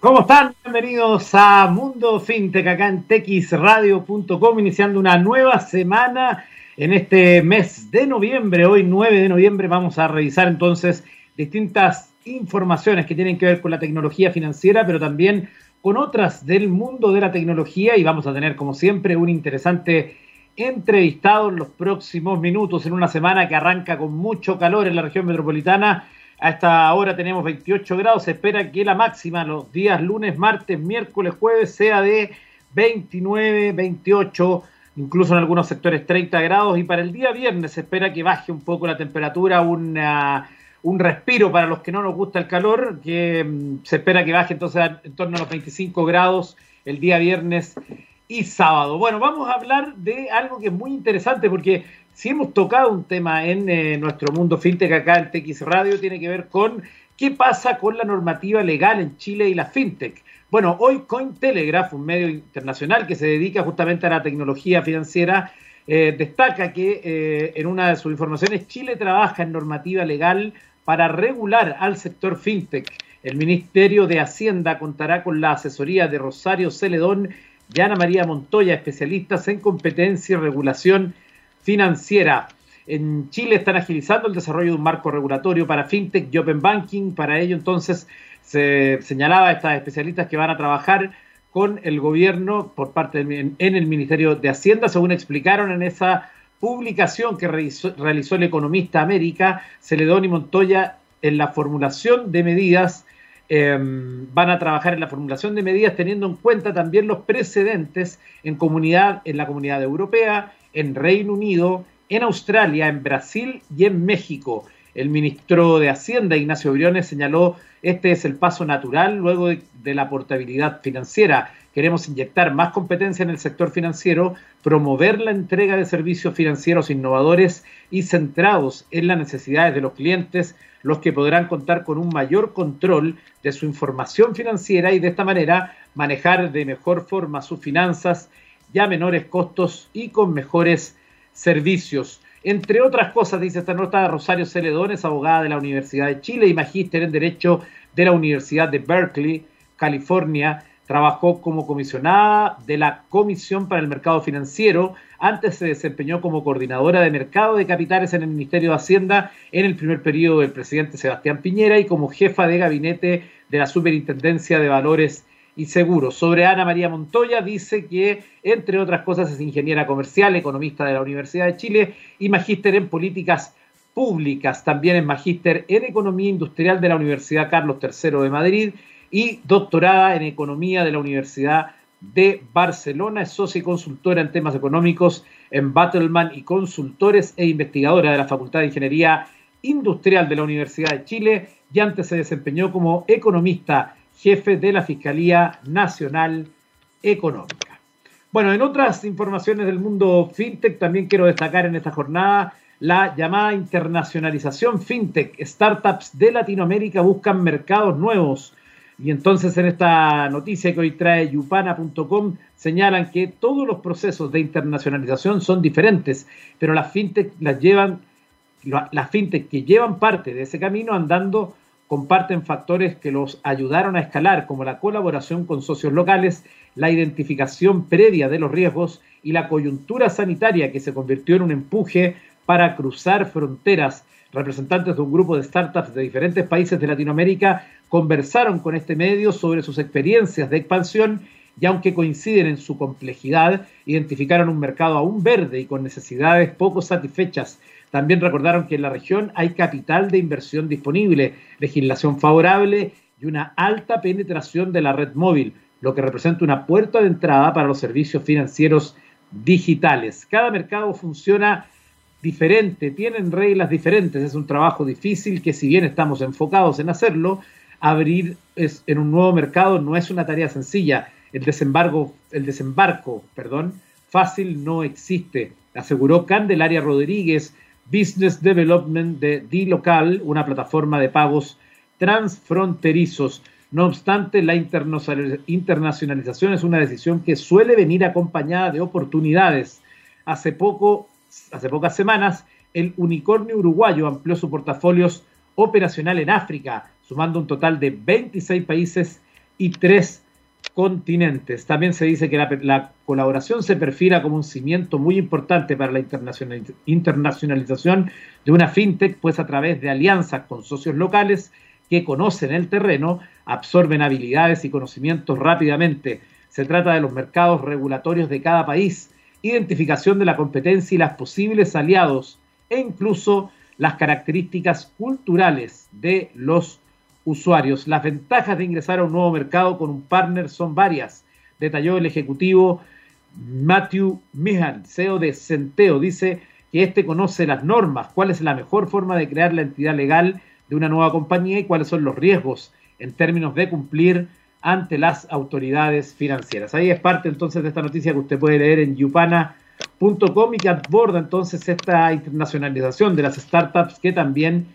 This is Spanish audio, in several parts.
¿Cómo están? Bienvenidos a Mundo Fintech acá en texradio.com, iniciando una nueva semana en este mes de noviembre. Hoy 9 de noviembre vamos a revisar entonces distintas informaciones que tienen que ver con la tecnología financiera, pero también con otras del mundo de la tecnología y vamos a tener como siempre un interesante entrevistado en los próximos minutos en una semana que arranca con mucho calor en la región metropolitana a esta hora tenemos 28 grados. Se espera que la máxima los días lunes, martes, miércoles, jueves sea de 29, 28, incluso en algunos sectores 30 grados. Y para el día viernes se espera que baje un poco la temperatura, un respiro para los que no nos gusta el calor, que mm, se espera que baje entonces en torno a los 25 grados el día viernes y sábado. Bueno, vamos a hablar de algo que es muy interesante porque si hemos tocado un tema en eh, nuestro mundo fintech acá en TX Radio, tiene que ver con qué pasa con la normativa legal en Chile y la fintech. Bueno, hoy Cointelegraph, un medio internacional que se dedica justamente a la tecnología financiera, eh, destaca que eh, en una de sus informaciones Chile trabaja en normativa legal para regular al sector fintech. El Ministerio de Hacienda contará con la asesoría de Rosario Celedón y Ana María Montoya, especialistas en competencia y regulación financiera. En Chile están agilizando el desarrollo de un marco regulatorio para fintech y open banking. Para ello, entonces, se señalaba a estas especialistas que van a trabajar con el gobierno por parte en el Ministerio de Hacienda, según explicaron en esa publicación que realizó, realizó el economista América, Celedón y Montoya, en la formulación de medidas Em, van a trabajar en la formulación de medidas teniendo en cuenta también los precedentes en comunidad, en la comunidad europea, en Reino Unido, en Australia, en Brasil y en México. El ministro de Hacienda, Ignacio Briones, señaló este es el paso natural luego de, de la portabilidad financiera. Queremos inyectar más competencia en el sector financiero, promover la entrega de servicios financieros innovadores y centrados en las necesidades de los clientes, los que podrán contar con un mayor control de su información financiera y de esta manera manejar de mejor forma sus finanzas ya menores costos y con mejores servicios. Entre otras cosas, dice esta nota, Rosario Celedones, abogada de la Universidad de Chile y magíster en Derecho de la Universidad de Berkeley, California, trabajó como comisionada de la Comisión para el Mercado Financiero antes se desempeñó como coordinadora de mercado de capitales en el Ministerio de Hacienda en el primer periodo del presidente Sebastián Piñera y como jefa de gabinete de la Superintendencia de Valores y Seguros. Sobre Ana María Montoya dice que, entre otras cosas, es ingeniera comercial, economista de la Universidad de Chile y magíster en políticas públicas. También es magíster en economía industrial de la Universidad Carlos III de Madrid y doctorada en economía de la Universidad de Barcelona. Es socia y consultora en temas económicos en Battleman y consultores e investigadora de la Facultad de Ingeniería Industrial de la Universidad de Chile y antes se desempeñó como economista jefe de la Fiscalía Nacional Económica. Bueno, en otras informaciones del mundo fintech también quiero destacar en esta jornada la llamada internacionalización fintech. Startups de Latinoamérica buscan mercados nuevos y entonces en esta noticia que hoy trae yupana.com señalan que todos los procesos de internacionalización son diferentes, pero las fintech las llevan, las fintech que llevan parte de ese camino andando comparten factores que los ayudaron a escalar, como la colaboración con socios locales, la identificación previa de los riesgos y la coyuntura sanitaria que se convirtió en un empuje para cruzar fronteras. Representantes de un grupo de startups de diferentes países de Latinoamérica conversaron con este medio sobre sus experiencias de expansión y aunque coinciden en su complejidad, identificaron un mercado aún verde y con necesidades poco satisfechas. También recordaron que en la región hay capital de inversión disponible, legislación favorable y una alta penetración de la red móvil, lo que representa una puerta de entrada para los servicios financieros digitales. Cada mercado funciona diferente, tienen reglas diferentes, es un trabajo difícil que si bien estamos enfocados en hacerlo, abrir es, en un nuevo mercado no es una tarea sencilla. El desembarco, el desembarco perdón, fácil no existe, aseguró Candelaria Rodríguez, Business Development de D-Local, una plataforma de pagos transfronterizos. No obstante, la internacionalización es una decisión que suele venir acompañada de oportunidades. Hace poco, hace pocas semanas, el unicornio uruguayo amplió su portafolio operacional en África, sumando un total de 26 países y tres continentes. También se dice que la, colaboración se perfila como un cimiento muy importante para la internacionalización de una fintech, pues a través de alianzas con socios locales que conocen el terreno, absorben habilidades y conocimientos rápidamente. Se trata de los mercados regulatorios de cada país, identificación de la competencia y las posibles aliados e incluso las características culturales de los usuarios. Las ventajas de ingresar a un nuevo mercado con un partner son varias, detalló el ejecutivo Matthew Mihan, CEO de Centeo. Dice que este conoce las normas, cuál es la mejor forma de crear la entidad legal de una nueva compañía y cuáles son los riesgos en términos de cumplir ante las autoridades financieras. Ahí es parte entonces de esta noticia que usted puede leer en yupana.com y que aborda entonces esta internacionalización de las startups que también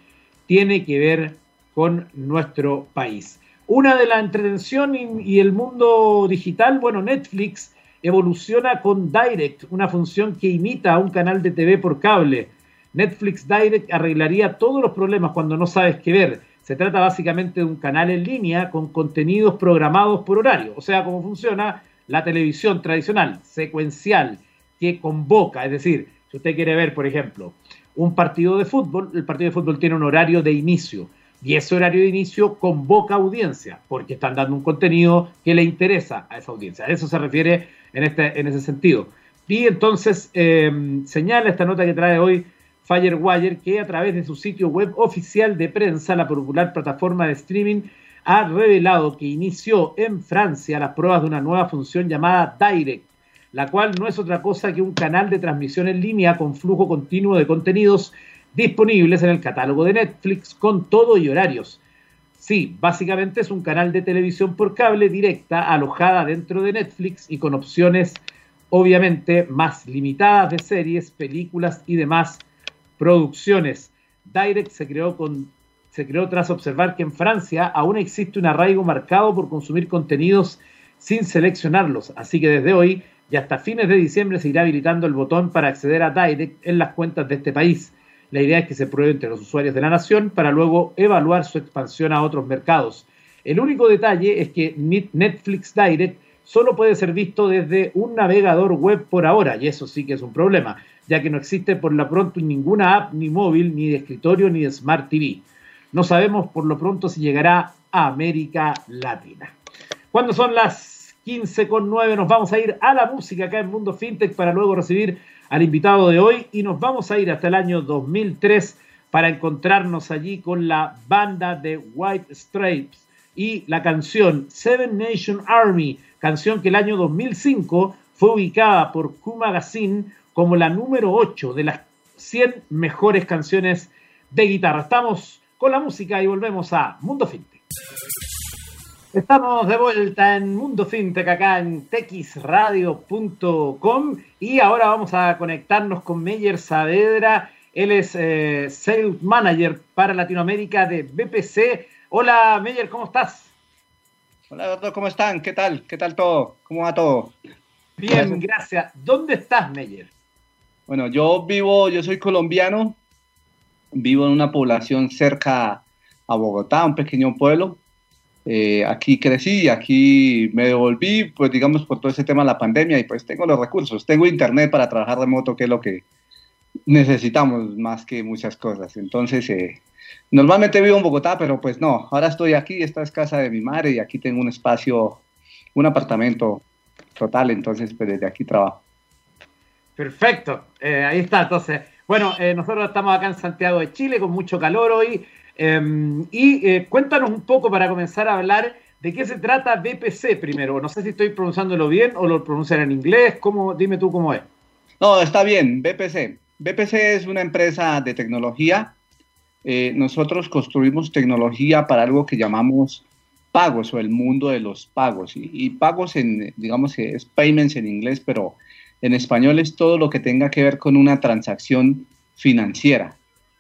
tiene que ver con nuestro país. Una de la entretención y, el mundo digital, bueno, Netflix evoluciona con Direct, una función que imita a un canal de TV por cable. Netflix Direct arreglaría todos los problemas cuando no sabes qué ver. Se trata básicamente de un canal en línea con contenidos programados por horario, o sea, cómo funciona la televisión tradicional, secuencial, que convoca, es decir, si usted quiere ver, por ejemplo, un partido de fútbol, el partido de fútbol tiene un horario de inicio y ese horario de inicio convoca audiencia, porque están dando un contenido que le interesa a esa audiencia. A eso se refiere en, este, en ese sentido. Y entonces em, señala esta nota que trae hoy Firewire que a través de su sitio web oficial de prensa, la popular plataforma de streaming ha revelado que inició en Francia las pruebas de una nueva función llamada Direct, la cual no es otra cosa que un canal de transmisión en línea con flujo continuo de contenidos disponibles en el catálogo de Netflix con todo y horarios. Sí, básicamente es un canal de televisión por cable directa alojada dentro de Netflix y con opciones obviamente más limitadas de series, películas y demás producciones. Direct se creó, con, se creó tras observar que en Francia aún existe un arraigo marcado por consumir contenidos sin seleccionarlos, así que desde hoy y hasta fines de diciembre se irá habilitando el botón para acceder a Direct en las cuentas de este país. La idea es que se pruebe entre los usuarios de la nación para luego evaluar su expansión a otros mercados. El único detalle es que Netflix Direct solo puede ser visto desde un navegador web por ahora, y eso sí que es un problema, ya que no existe por lo pronto ninguna app ni móvil, ni de escritorio, ni de Smart TV. No sabemos por lo pronto si llegará a América Latina. Cuando son las 15.9 nos vamos a ir a la música acá en Mundo FinTech para luego recibir al invitado de hoy y nos vamos a ir hasta el año 2003 para encontrarnos allí con la banda de White Stripes y la canción Seven Nation Army, canción que el año 2005 fue ubicada por Q Magazine como la número 8 de las 100 mejores canciones de guitarra. Estamos con la música y volvemos a Mundo Fintech. Estamos de vuelta en Mundo Fintech acá en texradio.com y ahora vamos a conectarnos con Meyer Saavedra. Él es eh, Sales Manager para Latinoamérica de BPC. Hola Meyer, ¿cómo estás? Hola doctor, ¿cómo están? ¿Qué tal? ¿Qué tal todo? ¿Cómo va todo? Bien, gracias. ¿Dónde estás, Meyer? Bueno, yo vivo, yo soy colombiano, vivo en una población cerca a Bogotá, un pequeño pueblo eh, aquí crecí, aquí me devolví, pues digamos, por todo ese tema de la pandemia y pues tengo los recursos, tengo internet para trabajar remoto, que es lo que necesitamos más que muchas cosas. Entonces, eh, normalmente vivo en Bogotá, pero pues no, ahora estoy aquí, esta es casa de mi madre y aquí tengo un espacio, un apartamento total, entonces pues desde aquí trabajo. Perfecto, eh, ahí está, entonces. Bueno, nosotros estamos acá en Santiago de Chile con mucho calor hoy. Em, y eh, cuéntanos un poco para comenzar a hablar de qué se trata BPC primero. No sé si estoy pronunciándolo bien o lo pronuncian en inglés. ¿Cómo, dime tú cómo es. No, está bien, BPC. BPC es una empresa de tecnología. Eh, nosotros construimos tecnología para algo que llamamos pagos o el mundo de los pagos. Y, y pagos en, digamos es payments en inglés, pero en español es todo lo que tenga que ver con una transacción financiera.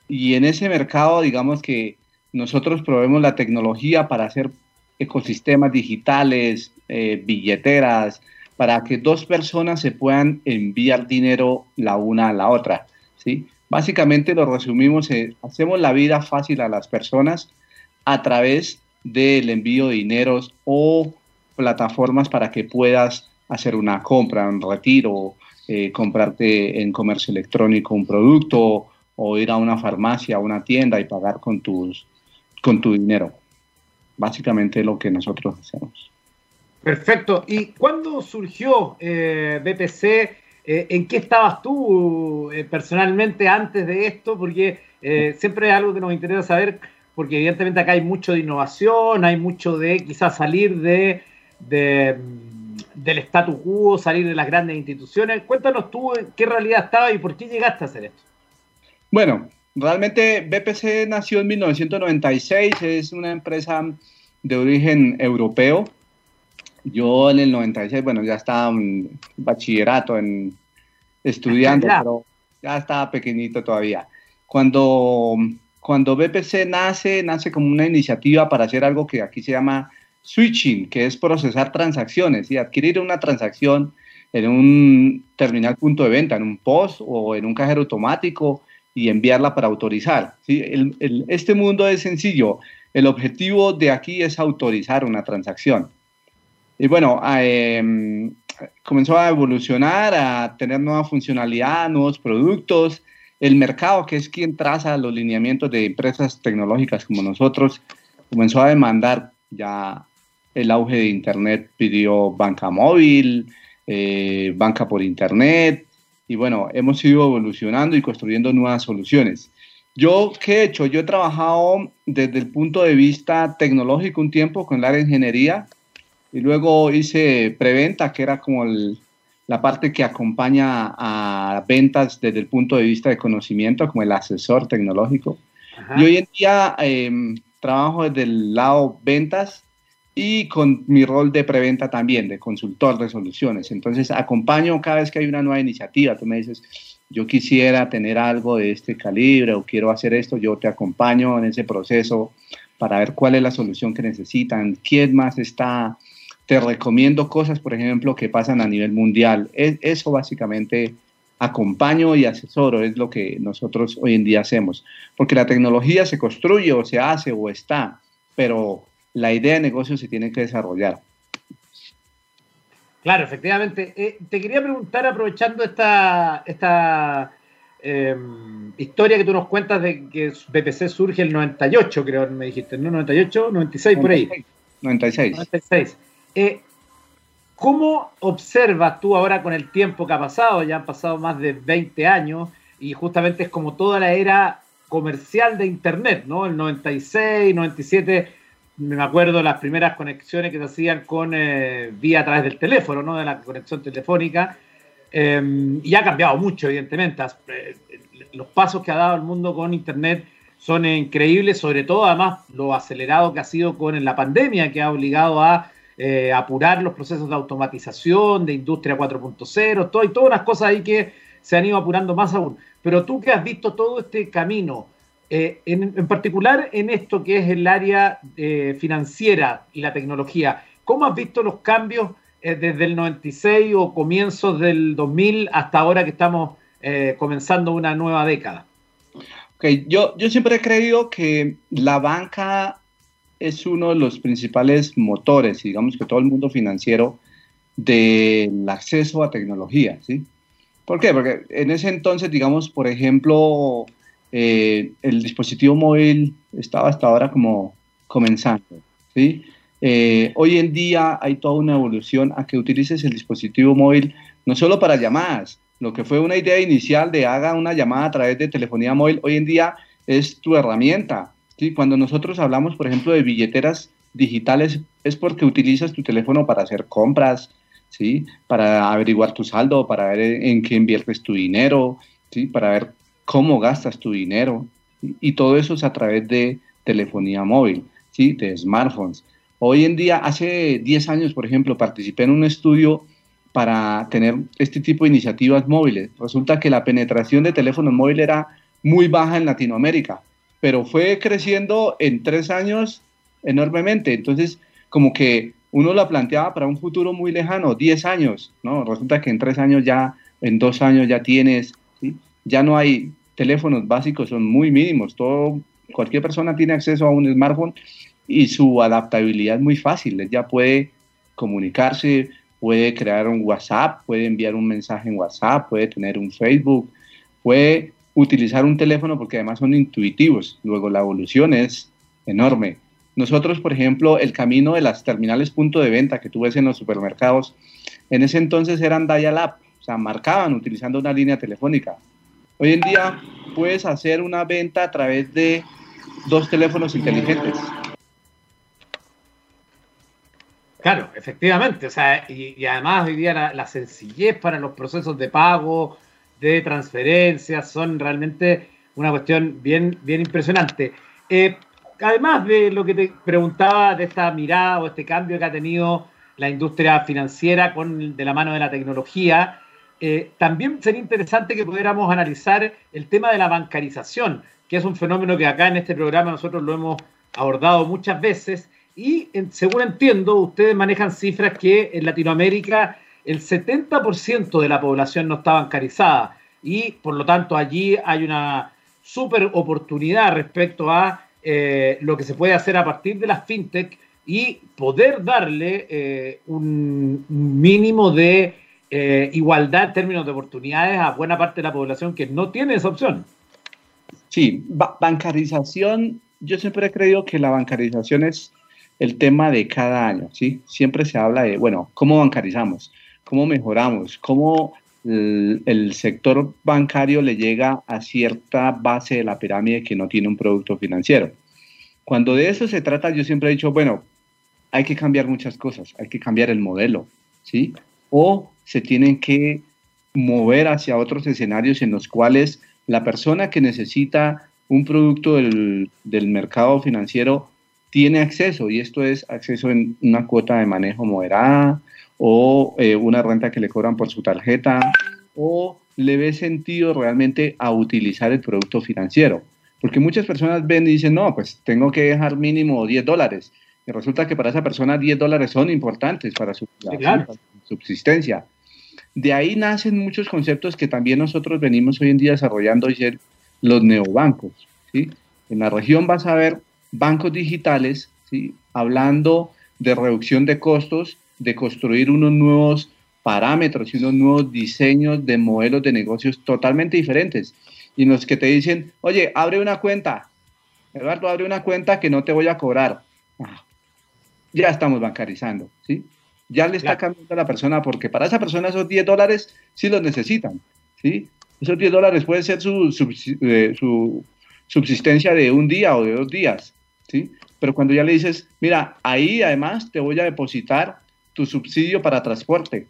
Y en ese mercado, digamos que nosotros proveemos la tecnología para hacer ecosistemas digitales, eh, billeteras, para que dos personas se puedan enviar dinero la una a la otra. ¿sí? Básicamente lo resumimos, hacemos la vida fácil a las personas a través del envío de dineros o plataformas para que puedas hacer una compra, un retiro, eh, comprarte en comercio electrónico un producto o ir a una farmacia, a una tienda y pagar con, tus, con tu dinero. Básicamente lo que nosotros hacemos. Perfecto. ¿Y cuándo surgió eh, BPC? Eh, ¿En qué estabas tú personalmente antes de esto? Porque siempre es algo que nos interesa saber, porque evidentemente acá hay mucho de innovación, hay mucho de quizás salir de del statu quo, salir de las grandes instituciones. Cuéntanos tú en qué realidad estaba y por qué llegaste a hacer esto. Bueno, realmente BPC nació en 1996, es una empresa de origen europeo. Yo en el 96, bueno, ya estaba en bachillerato, en estudiando, pero ya estaba pequeñito todavía. Cuando, cuando BPC nace, nace como una iniciativa para hacer algo que aquí se llama switching, que es procesar transacciones y adquirir una transacción en un terminal punto de venta, en un POS o en un cajero automático y enviarla para autorizar. ¿sí? este mundo es sencillo. El objetivo de aquí es autorizar una transacción. Y bueno, em, comenzó a evolucionar, a tener nueva funcionalidad, nuevos productos. El mercado, que es quien traza los lineamientos de empresas tecnológicas como nosotros, comenzó a demandar ya el auge de Internet pidió banca móvil, eh, banca por Internet, y bueno, hemos ido evolucionando y construyendo nuevas soluciones. Yo, ¿qué he hecho? Yo he trabajado desde el punto de vista tecnológico un tiempo con la área de ingeniería y luego hice preventa, que era como la parte que acompaña a ventas desde el punto de vista de conocimiento, como el asesor tecnológico. Y hoy en día em, trabajo desde el lado ventas y con mi rol de preventa también, de consultor de soluciones. Entonces, acompaño cada vez que hay una nueva iniciativa. Tú me dices, yo quisiera tener algo de este calibre o quiero hacer esto, yo te acompaño en ese proceso para ver cuál es la solución que necesitan, quién más está. Te recomiendo cosas, por ejemplo, que pasan a nivel mundial. Es, eso básicamente acompaño y asesoro, es lo que nosotros hoy en día hacemos. Porque la tecnología se construye o se hace o está, pero la idea de negocio se tiene que desarrollar. Claro, efectivamente. Eh, te quería preguntar, aprovechando esta, esta em, historia que tú nos cuentas de que BPC surge el 98, creo me dijiste, ¿no? 98, 96, por ahí. 96. 96. Eh, ¿Cómo observas tú ahora con el tiempo que ha pasado? Ya han pasado más de 20 años y justamente es como toda la era comercial de Internet, ¿no? El 96, 97 me acuerdo las primeras conexiones que se hacían con eh, vía a través del teléfono, ¿no? De la conexión telefónica. Em, y ha cambiado mucho, evidentemente. Eh, los pasos que ha dado el mundo con Internet son increíbles, sobre todo además lo acelerado que ha sido con la pandemia, que ha obligado a eh, apurar los procesos de automatización, de industria 4.0, todo, y todas las cosas ahí que se han ido apurando más aún. Pero tú que has visto todo este camino, eh, en, particular en esto que es el área eh, financiera y la tecnología, ¿cómo has visto los cambios eh, desde el 96 o comienzos del 2000 hasta ahora que estamos comenzando una nueva década? Okay. Yo, yo siempre he creído que la banca es uno de los principales motores, digamos que todo el mundo financiero, del acceso a tecnología, ¿sí? ¿Por qué? Porque en ese entonces, digamos, por ejemplo, eh, el dispositivo móvil estaba hasta ahora como comenzando, ¿sí? Eh, hoy en día hay toda una evolución a que utilices el dispositivo móvil no solo para llamadas, lo que fue una idea inicial de haga una llamada a través de telefonía móvil, hoy en día es tu herramienta. ¿sí? Cuando nosotros hablamos, por ejemplo, de billeteras digitales, es porque utilizas tu teléfono para hacer compras, ¿sí? para averiguar tu saldo, para ver en qué inviertes tu dinero, ¿sí? para ver cómo gastas tu dinero y, todo eso es a través de telefonía móvil, ¿sí? de smartphones. Hoy en día, hace 10 años, por ejemplo, participé en un estudio para tener este tipo de iniciativas móviles. Resulta que la penetración de teléfonos móviles era muy baja en Latinoamérica, pero fue creciendo en tres años enormemente. Entonces, como que uno la planteaba para un futuro muy lejano, 10 años, ¿no? Resulta que en tres años ya, en dos años ya tienes ya no hay teléfonos básicos, son muy mínimos. Todo, cualquier persona tiene acceso a un smartphone y su adaptabilidad es muy fácil. Ya puede comunicarse, puede crear un WhatsApp, puede enviar un mensaje en WhatsApp, puede tener un Facebook, puede utilizar un teléfono porque además son intuitivos. Luego la evolución es enorme. Nosotros, por ejemplo, el camino de las terminales punto de venta que tú ves en los supermercados, en ese entonces eran dial-up, o sea, marcaban utilizando una línea telefónica. Hoy en día puedes hacer una venta a través de dos teléfonos inteligentes. Claro, efectivamente. O sea, y, además hoy día la, sencillez para los procesos de pago, de transferencias, son realmente una cuestión bien, bien impresionante. Eh, además de lo que te preguntaba de esta mirada o este cambio que ha tenido la industria financiera con, de la mano de la tecnología, eh, también sería interesante que pudiéramos analizar el tema de la bancarización, que es un fenómeno que acá en este programa nosotros lo hemos abordado muchas veces. Y según entiendo, ustedes manejan cifras que en Latinoamérica el 70% de la población no está bancarizada. Y por lo tanto allí hay una super oportunidad respecto a eh, lo que se puede hacer a partir de las fintech y poder darle eh, un mínimo de eh, igualdad en términos de oportunidades a buena parte de la población que no tiene esa opción. Sí, bancarización, yo siempre he creído que la bancarización es el tema de cada año, ¿sí? Siempre se habla de, bueno, ¿cómo bancarizamos? ¿Cómo mejoramos? ¿Cómo el, sector bancario le llega a cierta base de la pirámide que no tiene un producto financiero? Cuando de eso se trata, yo siempre he dicho, bueno, hay que cambiar muchas cosas, hay que cambiar el modelo, ¿sí? O se tienen que mover hacia otros escenarios en los cuales la persona que necesita un producto del, del mercado financiero tiene acceso y esto es acceso en una cuota de manejo moderada o eh, una renta que le cobran por su tarjeta o le ve sentido realmente a utilizar el producto financiero. Porque muchas personas ven y dicen, no, pues tengo que dejar mínimo 10 dólares. Y resulta que para esa persona 10 dólares son importantes para su, subsistencia. De ahí nacen muchos conceptos que también nosotros venimos hoy en día desarrollando, y ser los neobancos. ¿sí? En la región vas a ver bancos digitales, ¿sí? hablando de reducción de costos, de construir unos nuevos parámetros y unos nuevos diseños de modelos de negocios totalmente diferentes. Y los que te dicen, oye, abre una cuenta, Eduardo, abre una cuenta que no te voy a cobrar. Ah, ya estamos bancarizando, ¿sí? Ya le está cambiando a la persona porque para esa persona esos 10 dólares sí los necesitan, ¿sí? Esos 10 dólares pueden ser su, eh, su subsistencia de un día o de dos días, ¿sí? Pero cuando ya le dices, mira, ahí además te voy a depositar tu subsidio para transporte,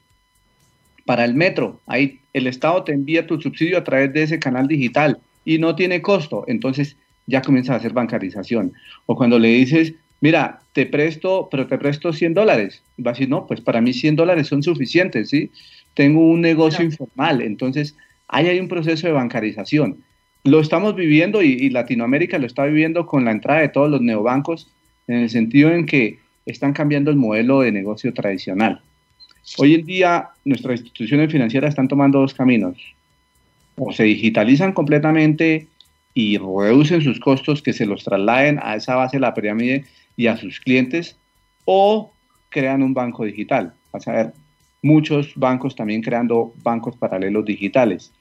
para el metro, ahí el Estado te envía tu subsidio a través de ese canal digital y no tiene costo, entonces ya comienza a hacer bancarización. O cuando le dices, mira, te presto, pero te presto 100 dólares, va a decir, no, pues para mí 100 dólares son suficientes, ¿sí? Tengo un negocio informal, entonces ahí hay un proceso de bancarización. Lo estamos viviendo y, Latinoamérica lo está viviendo con la entrada de todos los neobancos en el sentido en que están cambiando el modelo de negocio tradicional. Hoy en día nuestras instituciones financieras están tomando dos caminos. O se digitalizan completamente y reducen sus costos que se los trasladen a esa base de la pirámide y a sus clientes, o crean un banco digital. Vas a ver muchos bancos también creando bancos paralelos digitales.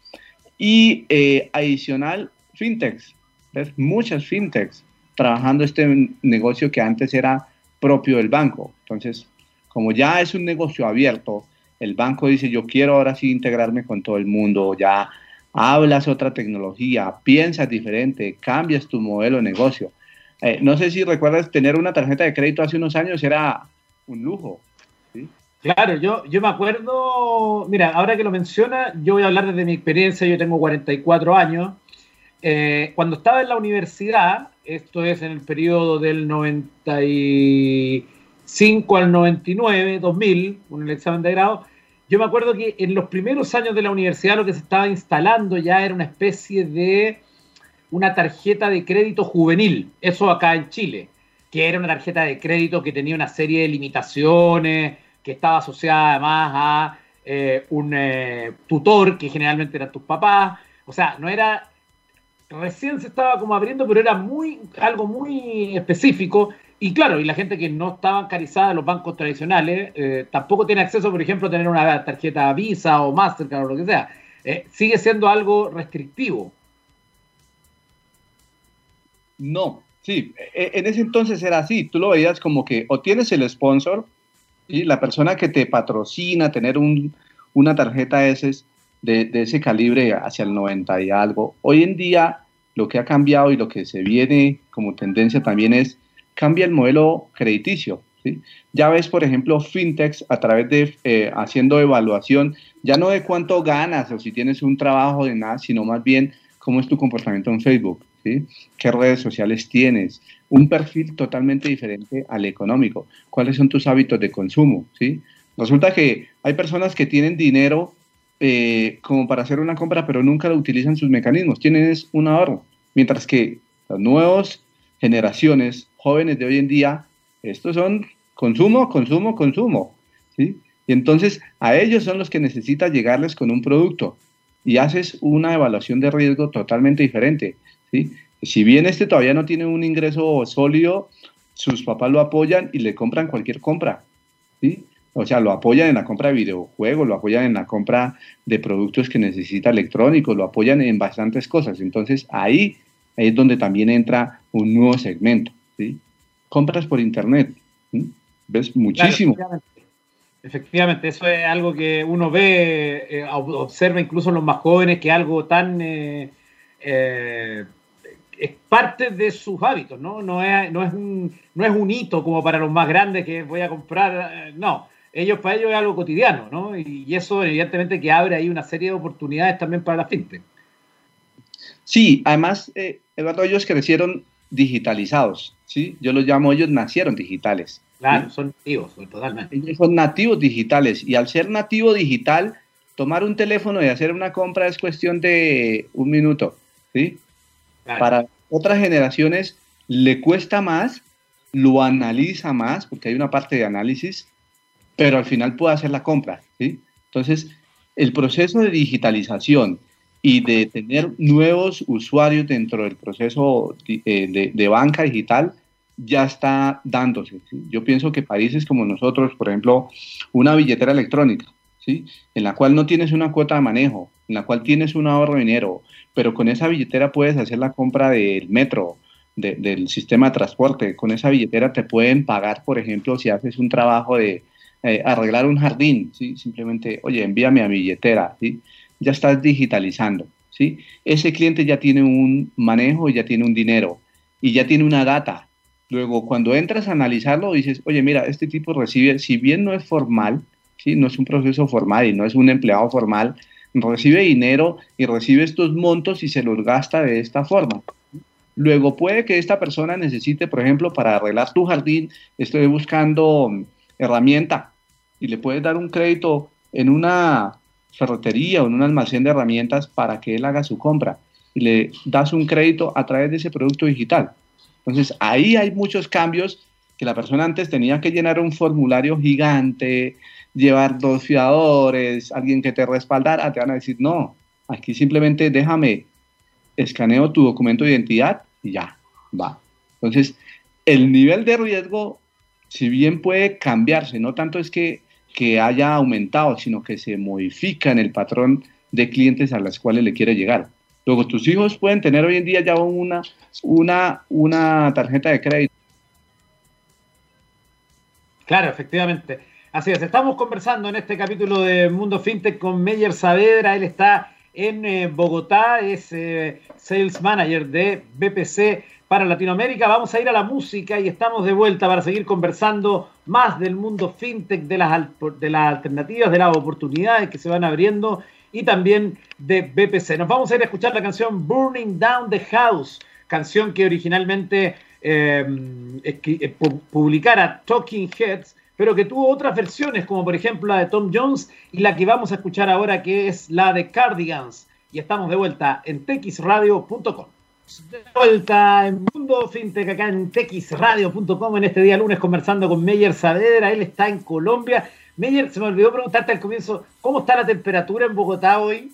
Y eh, adicional, fintechs, ¿ves? muchas fintechs trabajando este negocio que antes era propio del banco. Entonces, como ya es un negocio abierto, el banco dice, yo quiero ahora sí integrarme con todo el mundo, ya hablas otra tecnología, piensas diferente, cambias tu modelo de negocio. Eh, no sé si recuerdas tener una tarjeta de crédito hace unos años, era un lujo. Claro, yo, yo me acuerdo, mira, ahora que lo menciona, yo voy a hablar desde mi experiencia, yo tengo 44 años. Eh, cuando estaba en la universidad, esto es en el periodo del 95 al 99, 2000, con el examen de grado, yo me acuerdo que en los primeros años de la universidad lo que se estaba instalando ya era una especie de una tarjeta de crédito juvenil, eso acá en Chile, que era una tarjeta de crédito que tenía una serie de limitaciones, que estaba asociada además a eh, un eh, tutor, que generalmente eran tus papás. O sea, no era. Recién se estaba como abriendo, pero era muy algo muy específico. y claro, y la gente que no está bancarizada los bancos tradicionales eh, tampoco tiene acceso, por ejemplo, a tener una tarjeta Visa o Mastercard o lo que sea. Eh, sigue siendo algo restrictivo. No, sí, e, en ese entonces era así. Tú lo veías como que o tienes el sponsor, y la persona que te patrocina, tener un, una tarjeta ese, de, ese calibre hacia el 90 y algo. Hoy en día lo que ha cambiado y lo que se viene como tendencia también es cambia el modelo crediticio. Ya ves, por ejemplo, fintechs a través de eh, haciendo evaluación, ya no de cuánto ganas o si tienes un trabajo de nada, sino más bien cómo es tu comportamiento en Facebook, qué redes sociales tienes, un perfil totalmente diferente al económico, cuáles son tus hábitos de consumo. ¿sí? Resulta que hay personas que tienen dinero eh, como para hacer una compra, pero nunca lo utilizan sus mecanismos, tienen un ahorro, mientras que los nuevos generaciones jóvenes de hoy en día, estos son consumo, consumo, consumo. ¿sí? Y entonces a ellos son los que necesitas llegarles con un producto y haces una evaluación de riesgo totalmente diferente. ¿Sí? Si bien este todavía no tiene un ingreso sólido, sus papás lo apoyan y le compran cualquier compra. ¿sí? O sea, lo apoyan en la compra de videojuegos, lo apoyan en la compra de productos que necesita electrónicos, lo apoyan en bastantes cosas. Entonces ahí es donde también entra un nuevo segmento. ¿sí? Compras por Internet. ¿Ves? Muchísimo. efectivamente. eso es algo que uno ve, eh, observa incluso en los más jóvenes, que algo tan... Eh, eh, es parte de sus hábitos, ¿no? No es, no, es un, no es un hito como para los más grandes que voy a comprar, no. Ellos, para ellos es algo cotidiano, ¿no? Y, y eso evidentemente que abre ahí una serie de oportunidades también para la fintech. Sí, además, eh, Eduardo, ellos crecieron digitalizados, ¿sí? Yo los llamo, ellos nacieron digitales. Claro, son nativos, totalmente. Ellos son nativos digitales y al ser nativo digital, tomar un teléfono y hacer una compra es cuestión de un minuto, ¿sí? Para otras generaciones le cuesta más, lo analiza más, porque hay una parte de análisis, pero al final puede hacer la compra. Entonces, el proceso de digitalización y de tener nuevos usuarios dentro del proceso eh, de, banca digital ya está dándose. Yo pienso que países como nosotros, por ejemplo, una billetera electrónica, en la cual no tienes una cuota de manejo, en la cual tienes un ahorro de dinero, pero con esa billetera puedes hacer la compra del metro, del sistema de transporte. Con esa billetera te pueden pagar, por ejemplo, si haces un trabajo de eh, arreglar un jardín, simplemente, oye, envíame a mi billetera. ya estás digitalizando. Ese cliente ya tiene un manejo ya tiene un dinero y ya tiene una data. Luego, cuando entras a analizarlo, dices, oye, mira, este tipo recibe, si bien no es formal, No es un proceso formal y no es un empleado formal, recibe dinero y recibe estos montos y se los gasta de esta forma. Luego puede que esta persona necesite, por ejemplo, para arreglar tu jardín, estoy buscando herramienta y le puedes dar un crédito en una ferretería o en un almacén de herramientas para que él haga su compra y le das un crédito a través de ese producto digital. Entonces, ahí hay muchos cambios que la persona antes tenía que llenar un formulario gigante, llevar dos fiadores, alguien que te respaldara, te van a decir, no, aquí simplemente déjame, escaneo tu documento de identidad y ya, va. Entonces, el nivel de riesgo, si bien puede cambiarse, no tanto es que que haya aumentado, sino que se modifica en el patrón de clientes a los cuales le quiere llegar. Luego, tus hijos pueden tener hoy en día ya una, una, una tarjeta de crédito. Claro, efectivamente. Así es, estamos conversando en este capítulo de Mundo FinTech con Meyer Saavedra. Él está en eh, Bogotá, es eh, Sales Manager de BPC para Latinoamérica. Vamos a ir a la música y estamos de vuelta para seguir conversando más del mundo fintech, de las, alternativas, de las oportunidades que se van abriendo y también de BPC. Nos vamos a ir a escuchar la canción Burning Down the House, canción que originalmente eh, eh publicara Talking Heads, pero que tuvo otras versiones, como por ejemplo la de Tom Jones y la que vamos a escuchar ahora, que es la de Cardigans. Y estamos de vuelta en texradio.com. De vuelta en Mundo FinTech acá en texradio.com en este día lunes conversando con Meyer Saavedra, él está en Colombia. Meyer, se me olvidó preguntarte al comienzo, ¿cómo está la temperatura en Bogotá hoy?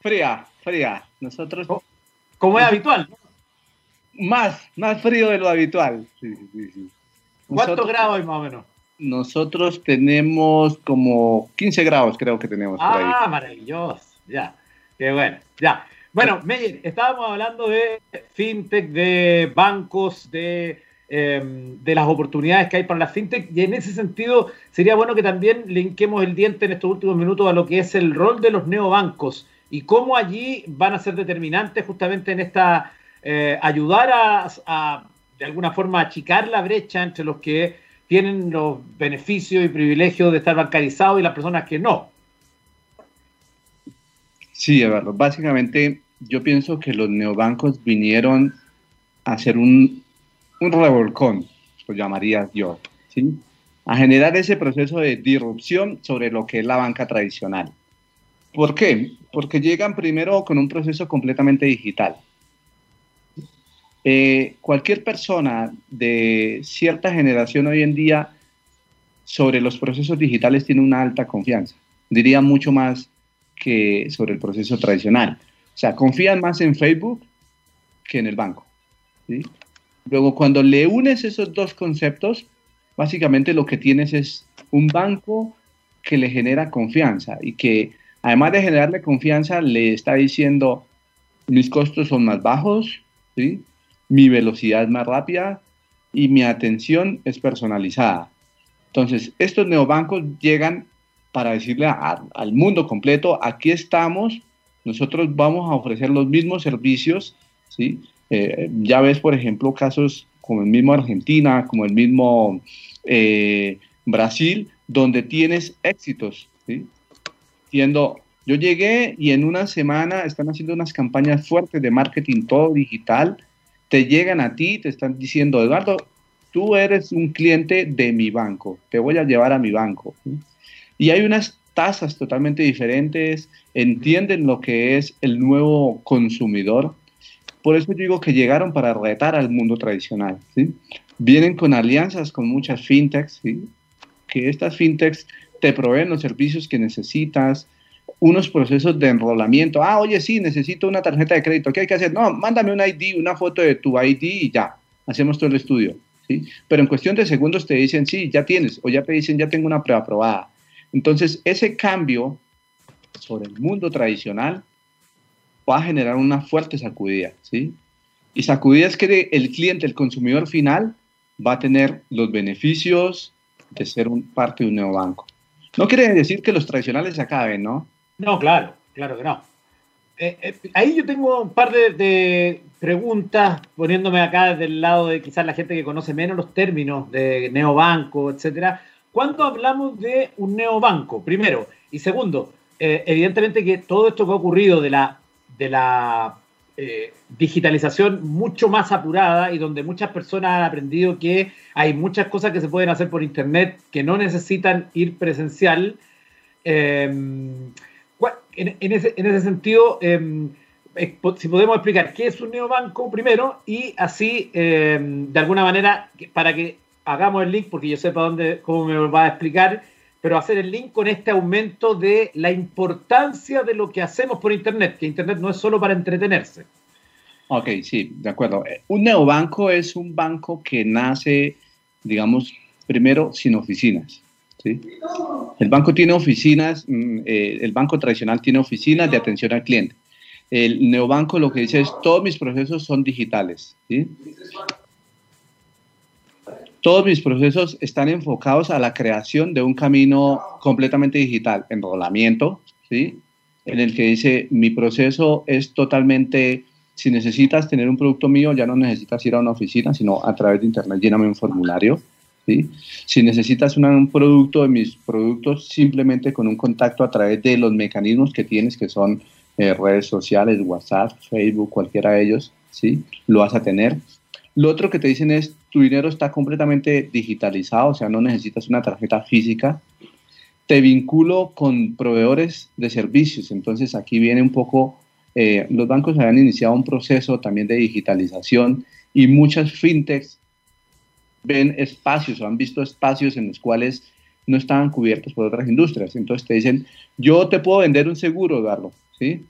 Fría, fría. Nosotros... Como es habitual. Más, más frío de lo habitual. ¿Cuántos grados hay más o menos? Nosotros tenemos como 15 grados, creo que tenemos. Ah, maravilloso. Ya, qué bueno. Ya. Bueno, Meyer, estábamos hablando de fintech, de bancos, de, em, de las oportunidades que hay para la fintech y en ese sentido sería bueno que también linquemos el diente en estos últimos minutos a lo que es el rol de los neobancos y cómo allí van a ser determinantes justamente en esta eh, ayudar a, de alguna forma, achicar la brecha entre los que tienen los beneficios y privilegios de estar bancarizados y las personas que no. Sí, Eduardo. Básicamente, yo pienso que los neobancos vinieron a hacer un, un revolcón, lo llamaría yo, ¿sí? a generar ese proceso de disrupción sobre lo que es la banca tradicional. ¿Por qué? Porque llegan primero con un proceso completamente digital. Eh, cualquier persona de cierta generación hoy en día sobre los procesos digitales tiene una alta confianza. Diría mucho más que sobre el proceso tradicional. O sea, confían más en Facebook que en el banco. Luego, cuando le unes esos dos conceptos, básicamente lo que tienes es un banco que le genera confianza y que además de generarle confianza, le está diciendo, mis costos son más bajos. Mi velocidad es más rápida y mi atención es personalizada. Entonces, estos neobancos llegan para decirle al mundo completo, aquí estamos, nosotros vamos a ofrecer los mismos servicios, ¿sí? Eh, ya ves, por ejemplo, casos como el mismo Argentina, como el mismo eh, Brasil, donde tienes éxitos, ¿sí? Siendo, yo llegué y en una semana están haciendo unas campañas fuertes de marketing todo digital, te llegan a ti, te están diciendo, Eduardo, tú eres un cliente de mi banco, te voy a llevar a mi banco. Y hay unas tasas totalmente diferentes, entienden lo que es el nuevo consumidor. Por eso digo que llegaron para retar al mundo tradicional. Vienen con alianzas con muchas fintechs, que estas fintechs te proveen los servicios que necesitas, unos procesos de enrolamiento. Ah, oye, sí, necesito una tarjeta de crédito. ¿Qué hay que hacer? No, mándame un ID, una foto de tu ID y ya, hacemos todo el estudio. ¿sí? Pero en cuestión de segundos te dicen, sí, ya tienes, o ya te dicen, ya tengo una prueba aprobada. Entonces, ese cambio sobre el mundo tradicional va a generar una fuerte sacudida, ¿sí? Y sacudida es que el cliente, el consumidor final, va a tener los beneficios de ser un, parte de un nuevo banco. No quiere decir que los tradicionales se acaben, ¿no? No, claro, claro que no. Eh, eh, ahí yo tengo un par de, preguntas, poniéndome acá del lado de quizás la gente que conoce menos los términos de neobanco, etcétera. ¿Cuándo hablamos de un neobanco? Primero. Y segundo, eh, evidentemente que todo esto que ha ocurrido de la, de la digitalización mucho más apurada y donde muchas personas han aprendido que hay muchas cosas que se pueden hacer por internet que no necesitan ir presencial. En, ese, sentido, em, si podemos explicar qué es un neobanco primero y así, em, de alguna manera, para que hagamos el link, porque yo sepa dónde, cómo me va a explicar, pero hacer el link con este aumento de la importancia de lo que hacemos por Internet, que Internet no es solo para entretenerse. Ok, sí, de acuerdo. Un neobanco es un banco que nace, digamos, primero sin oficinas. El banco tiene oficinas, mm, eh, el banco tradicional tiene oficinas de atención al cliente. El neobanco lo que dice es, todos mis procesos son digitales. Todos mis procesos están enfocados a la creación de un camino completamente digital, enrolamiento, ¿sí? en el que dice, mi proceso es totalmente, si necesitas tener un producto mío, ya no necesitas ir a una oficina, sino a través de Internet, lléname un formulario si necesitas un producto de mis productos, simplemente con un contacto a través de los mecanismos que tienes, que son eh, redes sociales, WhatsApp, Facebook, cualquiera de ellos, ¿sí? lo vas a tener. Lo otro que te dicen es, tu dinero está completamente digitalizado, o sea, no necesitas una tarjeta física. Te vinculo con proveedores de servicios, entonces aquí viene un poco, eh, los bancos habían iniciado un proceso también de digitalización y muchas fintechs ven espacios o han visto espacios en los cuales no estaban cubiertos por otras industrias. Entonces te dicen, yo te puedo vender un seguro, Eduardo, ¿sí?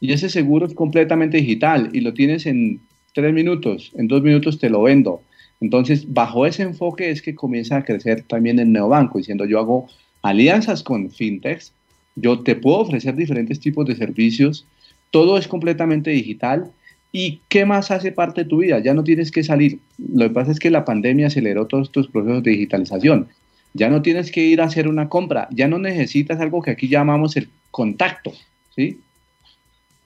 Y ese seguro es completamente digital y lo tienes en tres minutos, en dos minutos te lo vendo. Entonces, bajo ese enfoque es que comienza a crecer también el neobanco, diciendo yo hago alianzas con fintechs, yo te puedo ofrecer diferentes tipos de servicios, todo es completamente digital. ¿Y qué más hace parte de tu vida? Ya no tienes que salir. Lo que pasa es que la pandemia aceleró todos estos procesos de digitalización. Ya no tienes que ir a hacer una compra, ya no necesitas algo que aquí llamamos el contacto, ¿sí?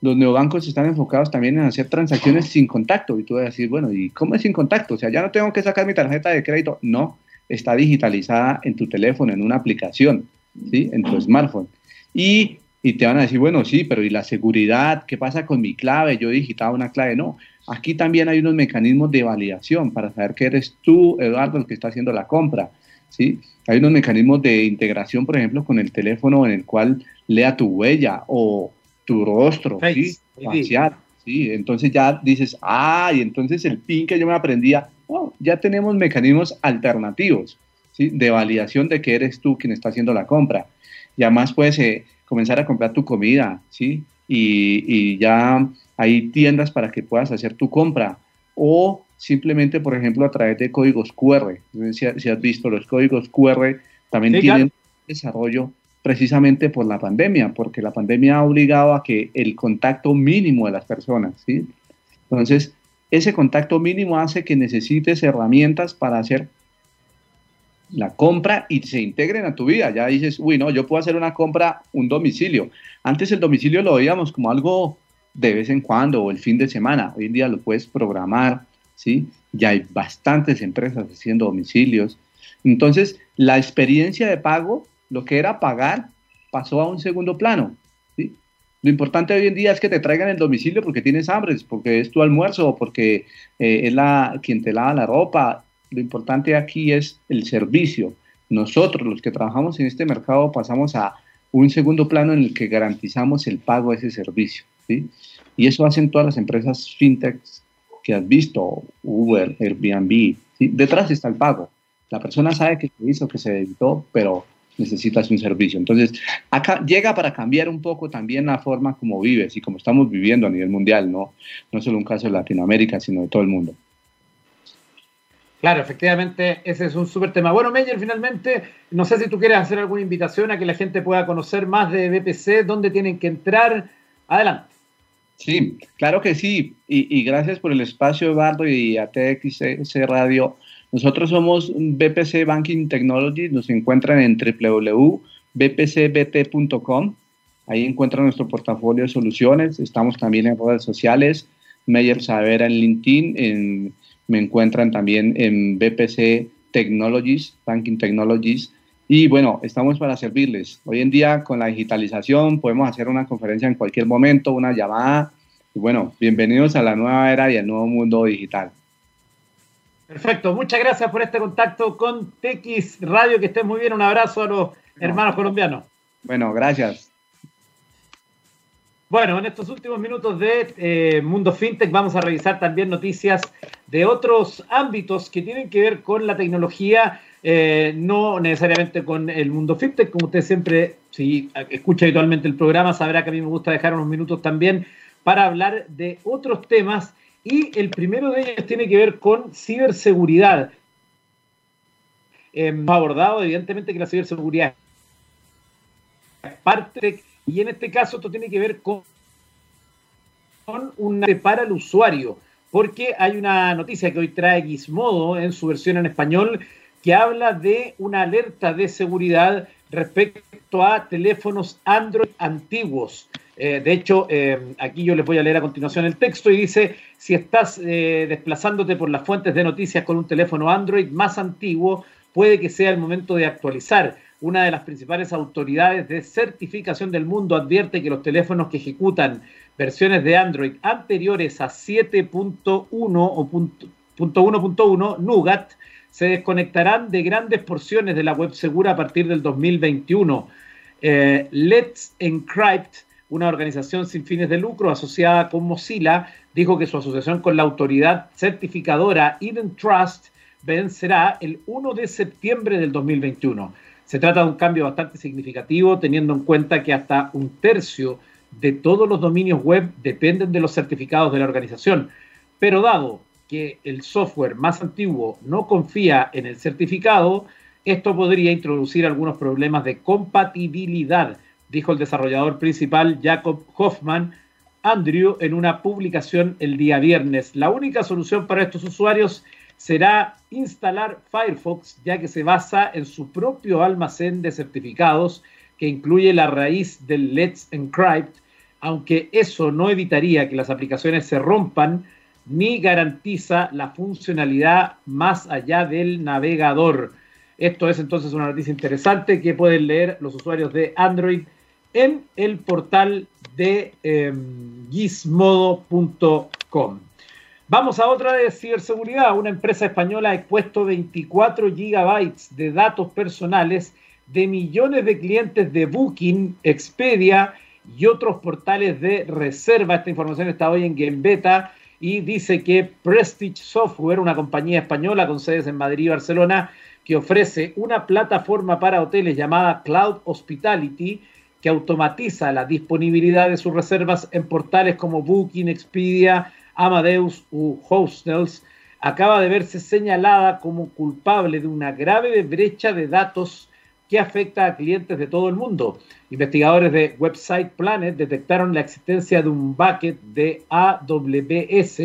Los neobancos están enfocados también en hacer transacciones sin contacto. Y tú vas a decir, bueno, ¿y cómo es sin contacto? O sea, ya no tengo que sacar mi tarjeta de crédito. No, está digitalizada en tu teléfono, en una aplicación, ¿sí? En tu smartphone. Y, y te van a decir, bueno, sí, pero ¿y la seguridad? ¿Qué pasa con mi clave? Yo he digitado una clave. No, aquí también hay unos mecanismos de validación para saber que eres tú, Eduardo, el que está haciendo la compra. ¿sí? Hay unos mecanismos de integración, por ejemplo, con el teléfono en el cual lea tu huella o tu rostro, ¿sí? Facial, ¿sí? Entonces ya dices, ah, y entonces el PIN que yo me aprendía, oh, ya tenemos mecanismos alternativos, ¿sí? De validación de que eres tú quien está haciendo la compra. Y además puedes eh, comenzar a comprar tu comida, ¿sí? Y, y ya hay tiendas para que puedas hacer tu compra. O simplemente, por ejemplo, a través de códigos QR. Si, has visto, los códigos QR también tienen desarrollo precisamente por la pandemia, porque la pandemia ha obligado a que el contacto mínimo de las personas, ¿sí? Entonces, ese contacto mínimo hace que necesites herramientas para hacer la compra y se integren a tu vida. Ya dices, uy, no, yo puedo hacer una compra, un domicilio. Antes el domicilio lo veíamos como algo de vez en cuando o el fin de semana. Hoy en día lo puedes programar, ¿sí? Ya hay bastantes empresas haciendo domicilios. Entonces, la experiencia de pago, lo que era pagar, pasó a un segundo plano. ¿sí? Lo importante hoy en día es que te traigan el domicilio porque tienes hambre, porque es tu almuerzo, porque eh, es la, quien te lava la ropa. Lo importante aquí es el servicio. Nosotros, los que trabajamos en este mercado, pasamos a un segundo plano en el que garantizamos el pago de ese servicio. ¿sí? Y eso hacen todas las empresas fintechs que has visto, Uber, Airbnb, detrás está el pago. La persona sabe que se hizo, que se editó, pero necesitas un servicio. Entonces, acá llega para cambiar un poco también la forma como vives y como estamos viviendo a nivel mundial, no, no solo un caso de Latinoamérica, sino de todo el mundo. Claro, efectivamente, ese es un súper tema. Bueno, Meyer, finalmente, no sé si tú quieres hacer alguna invitación a que la gente pueda conocer más de BPC, dónde tienen que entrar. Adelante. Sí, claro que sí. Y, gracias por el espacio, Eduardo, y a TXC Radio. Nosotros somos BPC Banking Technology. Nos encuentran en www.bpcbt.com. Ahí encuentran nuestro portafolio de soluciones. Estamos también en redes sociales. Meyer Savera en LinkedIn. Me encuentran también en BPC Technologies, Banking Technologies. Y bueno, estamos para servirles. Hoy en día con la digitalización podemos hacer una conferencia en cualquier momento, una llamada. Y bueno, bienvenidos a la nueva era y al nuevo mundo digital. Perfecto, muchas gracias por este contacto con TX Radio, que estén muy bien. Un abrazo a los hermanos colombianos. Bueno, gracias. Bueno, en estos últimos minutos de eh, Mundo FinTech vamos a revisar también noticias de otros ámbitos que tienen que ver con la tecnología eh, no necesariamente con el mundo fintech, como usted siempre, si escucha habitualmente el programa, sabrá que a mí me gusta dejar unos minutos también para hablar de otros temas y el primero de ellos tiene que ver con ciberseguridad. hemos abordado evidentemente que la ciberseguridad es parte y en este caso esto tiene que ver con, una para el usuario, porque hay una noticia que hoy trae Gizmodo en su versión en español que habla de una alerta de seguridad respecto a teléfonos Android antiguos. Eh, de hecho, eh, aquí yo les voy a leer a continuación el texto y dice, si estás eh, desplazándote por las fuentes de noticias con un teléfono Android más antiguo, puede que sea el momento de actualizar. Una de las principales autoridades de certificación del mundo advierte que los teléfonos que ejecutan versiones de Android anteriores a 7.1 o .1.1, Nougat, se desconectarán de grandes porciones de la web segura a partir del 2021. Eh, Let's Encrypt, una organización sin fines de lucro asociada con Mozilla, dijo que su asociación con la autoridad certificadora Eden Trust vencerá el 1 de septiembre del 2021. Se trata de un cambio bastante significativo teniendo en cuenta que hasta un tercio de todos los dominios web dependen de los certificados de la organización Pero dado que el software más antiguo no confía en el certificado, esto podría introducir algunos problemas de compatibilidad, dijo el desarrollador principal Jacob Hoffman Andrew en una publicación el día viernes. La única solución para estos usuarios será instalar Firefox, ya que se basa en su propio almacén de certificados que incluye la raíz del Let's Encrypt, aunque eso no evitaría que las aplicaciones se rompan ni garantiza la funcionalidad más allá del navegador. Esto es entonces una noticia interesante que pueden leer los usuarios de Android en el portal de em, gizmodo.com. Vamos a otra de ciberseguridad. Una empresa española ha expuesto 24 gigabytes de datos personales de millones de clientes de Booking, Expedia y otros portales de reserva. Esta información está hoy en Game Beta y dice que Prestige Software, una compañía española con sedes en Madrid y Barcelona, que ofrece una plataforma para hoteles llamada Cloud Hospitality, que automatiza la disponibilidad de sus reservas en portales como Booking, Expedia, Amadeus u Hostels, acaba de verse señalada como culpable de una grave brecha de datos que afecta a clientes de todo el mundo. Investigadores de Website Planet detectaron la existencia de un bucket de AWS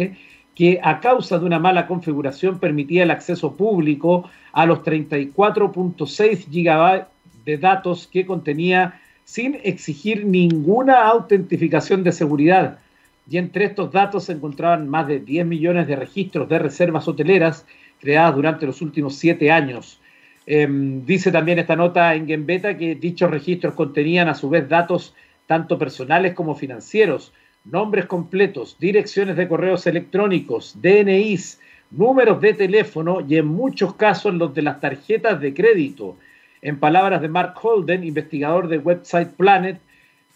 que a causa de una mala configuración permitía el acceso público a los 34.6 GB de datos que contenía sin exigir ninguna autentificación de seguridad y entre estos datos se encontraban más de 10 millones de registros de reservas hoteleras creadas durante los últimos siete años. Em, dice también esta nota en Gembeta que dichos registros contenían a su vez datos tanto personales como financieros, nombres completos, direcciones de correos electrónicos, DNIs, números de teléfono y en muchos casos los de las tarjetas de crédito. En palabras de Mark Holden, investigador de Website Planet,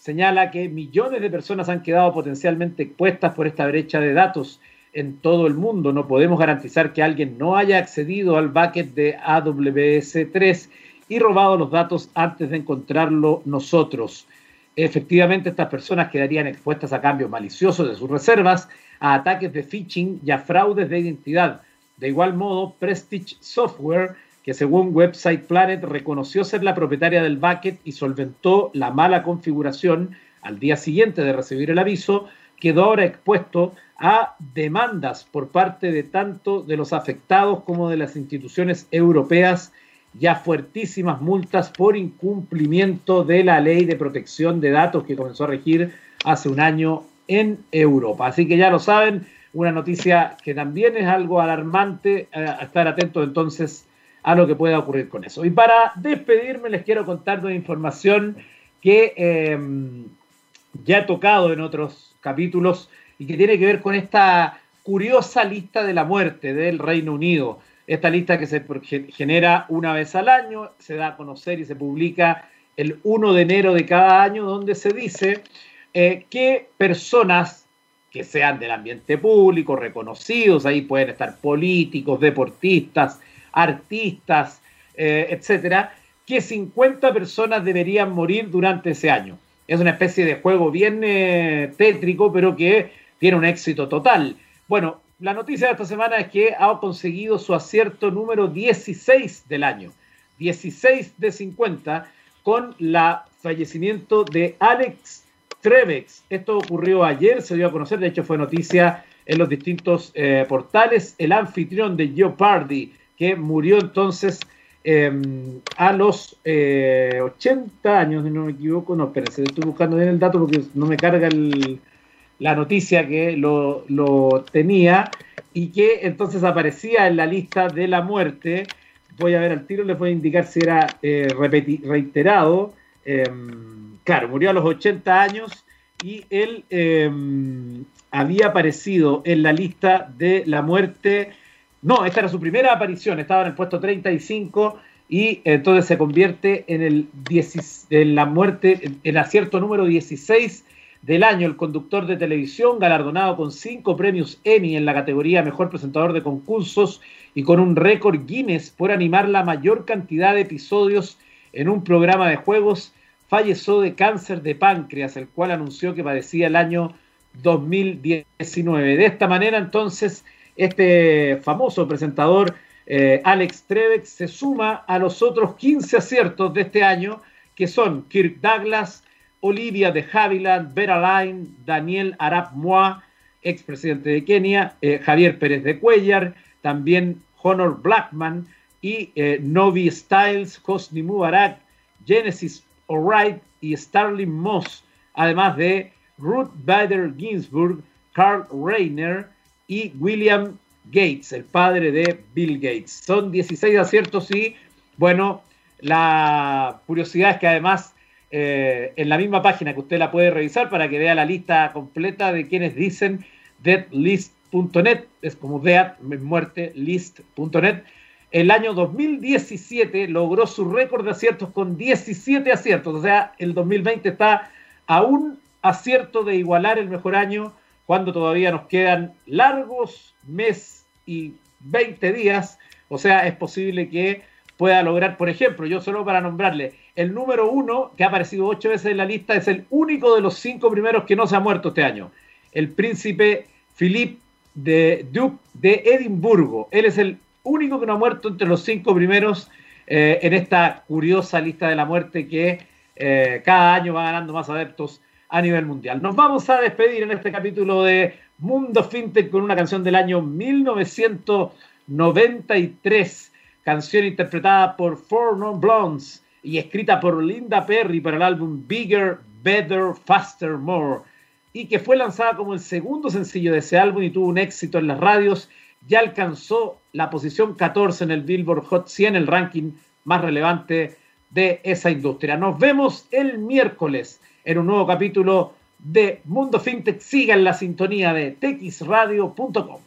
señala que millones de personas han quedado potencialmente expuestas por esta brecha de datos en todo el mundo. No podemos garantizar que alguien no haya accedido al bucket de AWS3 y robado los datos antes de encontrarlo nosotros. Efectivamente, estas personas quedarían expuestas a cambios maliciosos de sus reservas, a ataques de phishing y a fraudes de identidad. De igual modo, Prestige Software que según Website Planet reconoció ser la propietaria del bucket y solventó la mala configuración al día siguiente de recibir el aviso, quedó ahora expuesto a demandas por parte de tanto de los afectados como de las instituciones europeas y a fuertísimas multas por incumplimiento de la ley de protección de datos que comenzó a regir hace un año en Europa. Así que ya lo saben, una noticia que también es algo alarmante, eh, a estar atentos entonces a lo que pueda ocurrir con eso. Y para despedirme les quiero contar una información que em, ya he tocado en otros capítulos y que tiene que ver con esta curiosa lista de la muerte del Reino Unido. Esta lista que se genera una vez al año, se da a conocer y se publica el 1 de enero de cada año, donde se dice eh, que personas que sean del ambiente público, reconocidos, ahí pueden estar políticos, deportistas, artistas, eh, etcétera, que 50 personas deberían morir durante ese año. Es una especie de juego bien eh, tétrico, pero que tiene un éxito total. Bueno, la noticia de esta semana es que ha conseguido su acierto número 16 del año. 16 de 50 con la fallecimiento de Alex Trevex. Esto ocurrió ayer, se dio a conocer, de hecho fue noticia en los distintos eh, portales. El anfitrión de Jeopardy, que murió entonces em, a los 80 eh, años, si no me equivoco. No, espérense, estoy buscando bien el dato porque no me carga la noticia que lo, tenía y que entonces aparecía en la lista de la muerte. Voy a ver al tiro, les voy a indicar si era eh, reiterado. Em, claro, murió a los 80 años y él em, había aparecido en la lista de la muerte no, esta era su primera aparición, estaba en el puesto 35 y entonces se convierte en, el en la muerte, el acierto número 16 del año, el conductor de televisión galardonado con cinco premios Emmy en la categoría Mejor Presentador de Concursos y con un récord Guinness por animar la mayor cantidad de episodios en un programa de juegos, falleció de cáncer de páncreas, el cual anunció que padecía el año 2019. De esta manera, entonces, este famoso presentador, eh, Alex Trebek, se suma a los otros 15 aciertos de este año, que son Kirk Douglas, Olivia de Havilland, Vera Line, Daniel Arap Moa, expresidente de Kenia, eh, Javier Pérez de Cuellar, también Honor Blackman y eh, Novi Styles, Hosni Mubarak, Genesis O'Reilly y Starling Moss, además de Ruth Bader Ginsburg, Carl Reiner y William Gates, el padre de Bill Gates. Son 16 aciertos y, bueno, la curiosidad es que además eh, en la misma página que usted la puede revisar para que vea la lista completa de quienes dicen deadlist.net, es como dead, muerte, list.net. El año 2017 logró su récord de aciertos con 17 aciertos, o sea, el 2020 está a un acierto de igualar el mejor año cuando todavía nos quedan largos mes y 20 días, o sea, es posible que pueda lograr, por ejemplo, yo solo para nombrarle, el número uno, que ha aparecido ocho veces en la lista, es el único de los cinco primeros que no se ha muerto este año, el príncipe Philippe de Duke de Edimburgo. Él es el único que no ha muerto entre los cinco primeros eh, en esta curiosa lista de la muerte que eh, cada año va ganando más adeptos a nivel mundial. Nos vamos a despedir en este capítulo de Mundo FinTech con una canción del año 1993, canción interpretada por Four Non Blondes y escrita por Linda Perry para el álbum Bigger, Better, Faster, More y que fue lanzada como el segundo sencillo de ese álbum y tuvo un éxito en las radios, ya alcanzó la posición 14 en el Billboard Hot 100, el ranking más relevante de esa industria. Nos vemos el miércoles en un nuevo capítulo de Mundo FinTech. Siga en la sintonía de texradio.com.